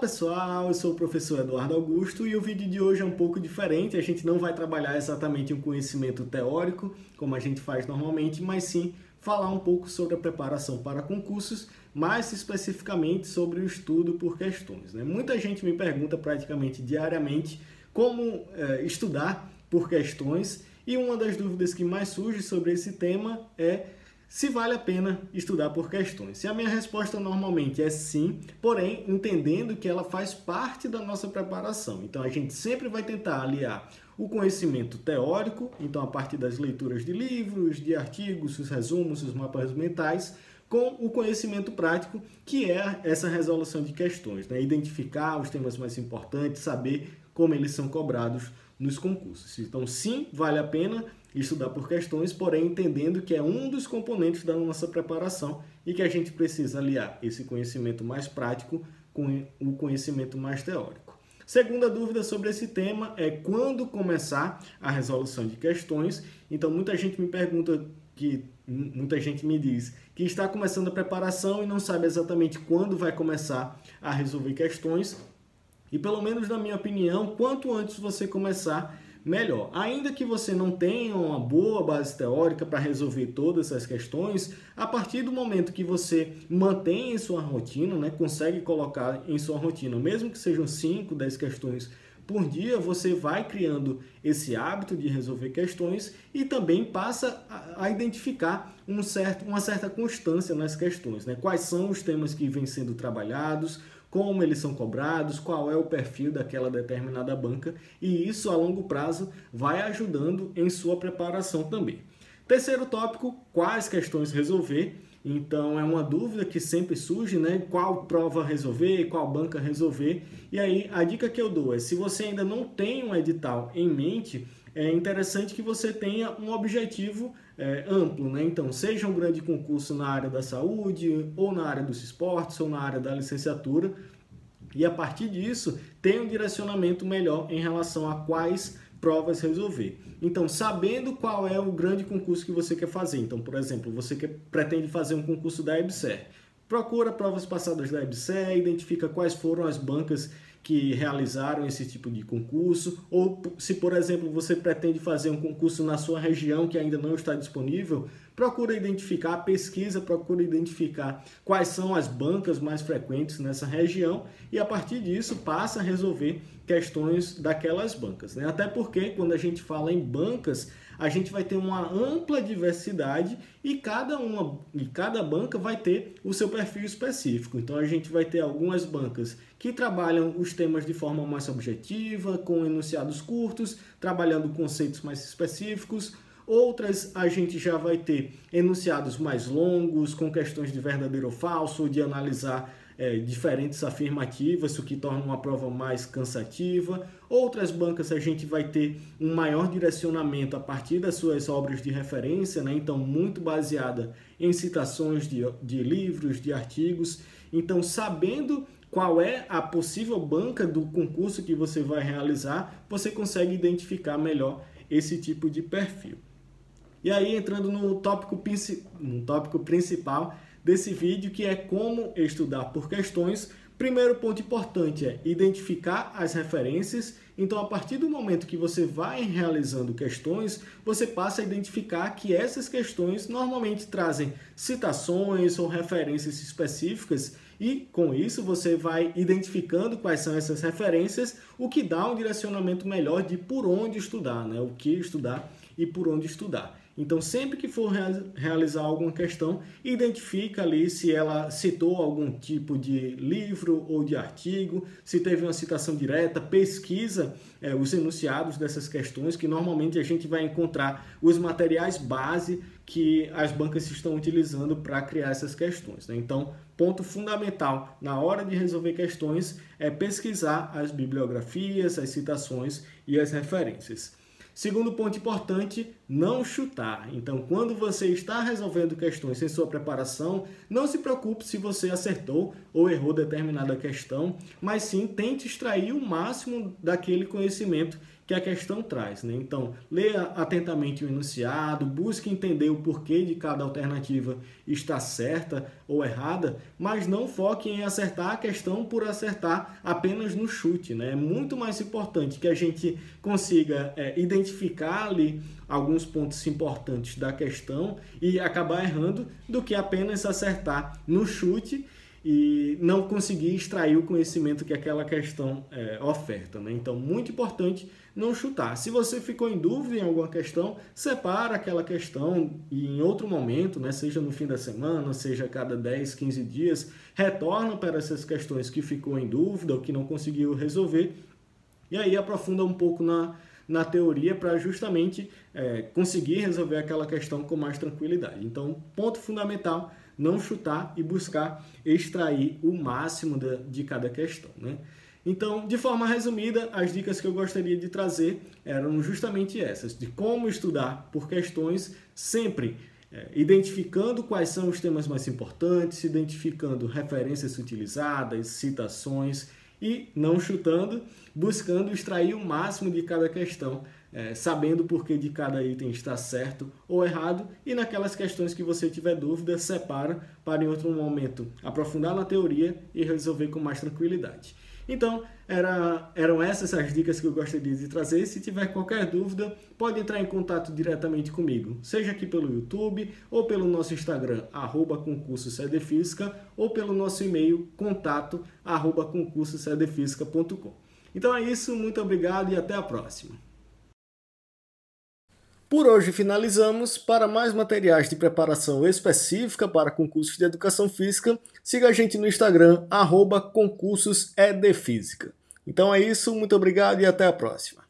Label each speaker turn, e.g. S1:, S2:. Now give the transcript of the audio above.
S1: pessoal, eu sou o professor Eduardo Augusto e o vídeo de hoje é um pouco diferente. A gente não vai trabalhar exatamente um conhecimento teórico, como a gente faz normalmente, mas sim falar um pouco sobre a preparação para concursos, mais especificamente sobre o estudo por questões. Né? Muita gente me pergunta praticamente diariamente como é, estudar por questões e uma das dúvidas que mais surge sobre esse tema é se vale a pena estudar por questões. E a minha resposta normalmente é sim, porém entendendo que ela faz parte da nossa preparação. Então a gente sempre vai tentar aliar o conhecimento teórico, então a partir das leituras de livros, de artigos, os resumos, os mapas mentais, com o conhecimento prático, que é essa resolução de questões, né? identificar os temas mais importantes, saber como eles são cobrados nos concursos. Então, sim, vale a pena estudar por questões, porém entendendo que é um dos componentes da nossa preparação e que a gente precisa aliar esse conhecimento mais prático com o conhecimento mais teórico. Segunda dúvida sobre esse tema é quando começar a resolução de questões. Então, muita gente me pergunta que muita gente me diz que está começando a preparação e não sabe exatamente quando vai começar a resolver questões. E pelo menos na minha opinião, quanto antes você começar, melhor. Ainda que você não tenha uma boa base teórica para resolver todas essas questões, a partir do momento que você mantém em sua rotina, né, consegue colocar em sua rotina, mesmo que sejam 5, 10 questões por dia, você vai criando esse hábito de resolver questões e também passa a identificar um certo, uma certa constância nas questões. Né? Quais são os temas que vêm sendo trabalhados, como eles são cobrados, qual é o perfil daquela determinada banca e isso a longo prazo vai ajudando em sua preparação também. Terceiro tópico, quais questões resolver. Então é uma dúvida que sempre surge, né? Qual prova resolver, qual banca resolver. E aí a dica que eu dou é: se você ainda não tem um edital em mente, é interessante que você tenha um objetivo é, amplo, né? Então, seja um grande concurso na área da saúde, ou na área dos esportes, ou na área da licenciatura, e a partir disso, tenha um direcionamento melhor em relação a quais provas resolver. Então, sabendo qual é o grande concurso que você quer fazer. Então, por exemplo, você quer, pretende fazer um concurso da EBSER. Procura provas passadas da EBSER, identifica quais foram as bancas que realizaram esse tipo de concurso, ou se, por exemplo, você pretende fazer um concurso na sua região que ainda não está disponível, procura identificar, pesquisa, procura identificar quais são as bancas mais frequentes nessa região e a partir disso passa a resolver questões daquelas bancas. Né? Até porque quando a gente fala em bancas, a gente vai ter uma ampla diversidade e cada uma e cada banca vai ter o seu perfil específico. Então a gente vai ter algumas bancas que trabalham os temas de forma mais objetiva, com enunciados curtos, trabalhando conceitos mais específicos. Outras a gente já vai ter enunciados mais longos, com questões de verdadeiro ou falso, de analisar é, diferentes afirmativas, o que torna uma prova mais cansativa. Outras bancas a gente vai ter um maior direcionamento a partir das suas obras de referência, né? então muito baseada em citações de, de livros, de artigos. Então, sabendo qual é a possível banca do concurso que você vai realizar, você consegue identificar melhor esse tipo de perfil. E aí, entrando no tópico, no tópico principal, desse vídeo, que é como estudar por questões. Primeiro ponto importante é identificar as referências. Então, a partir do momento que você vai realizando questões, você passa a identificar que essas questões normalmente trazem citações ou referências específicas e com isso você vai identificando quais são essas referências, o que dá um direcionamento melhor de por onde estudar, né? O que estudar e por onde estudar. Então, sempre que for realizar alguma questão, identifica ali se ela citou algum tipo de livro ou de artigo, se teve uma citação direta, pesquisa é, os enunciados dessas questões, que normalmente a gente vai encontrar os materiais base que as bancas estão utilizando para criar essas questões. Né? Então, ponto fundamental na hora de resolver questões é pesquisar as bibliografias, as citações e as referências. Segundo ponto importante, não chutar. Então, quando você está resolvendo questões sem sua preparação, não se preocupe se você acertou ou errou determinada questão, mas sim tente extrair o máximo daquele conhecimento que a questão traz. Né? Então, leia atentamente o enunciado, busque entender o porquê de cada alternativa está certa ou errada, mas não foque em acertar a questão por acertar apenas no chute. Né? É muito mais importante que a gente consiga é, identificar ali alguns pontos importantes da questão e acabar errando do que apenas acertar no chute e não conseguir extrair o conhecimento que aquela questão é, oferta. Né? Então, muito importante não chutar. Se você ficou em dúvida em alguma questão, separa aquela questão e em outro momento, né, seja no fim da semana, seja a cada 10, 15 dias, retorna para essas questões que ficou em dúvida ou que não conseguiu resolver e aí aprofunda um pouco na, na teoria para justamente é, conseguir resolver aquela questão com mais tranquilidade. Então, ponto fundamental não chutar e buscar extrair o máximo de, cada questão. Né? Então, de forma resumida, as dicas que eu gostaria de trazer eram justamente essas: de como estudar por questões, sempre é, identificando quais são os temas mais importantes, identificando referências utilizadas, citações e não chutando, buscando extrair o máximo de cada questão é, sabendo o porquê de cada item está certo ou errado, e naquelas questões que você tiver dúvida, separa para em outro momento aprofundar na teoria e resolver com mais tranquilidade. Então, era, eram essas as dicas que eu gostaria de trazer. Se tiver qualquer dúvida, pode entrar em contato diretamente comigo, seja aqui pelo YouTube ou pelo nosso Instagram, arroba concurso ou pelo nosso e-mail, contato, arroba Então é isso, muito obrigado e até a próxima. Por hoje finalizamos. Para mais materiais de preparação específica para concursos de educação física, siga a gente no Instagram, arroba Então é isso, muito obrigado e até a próxima.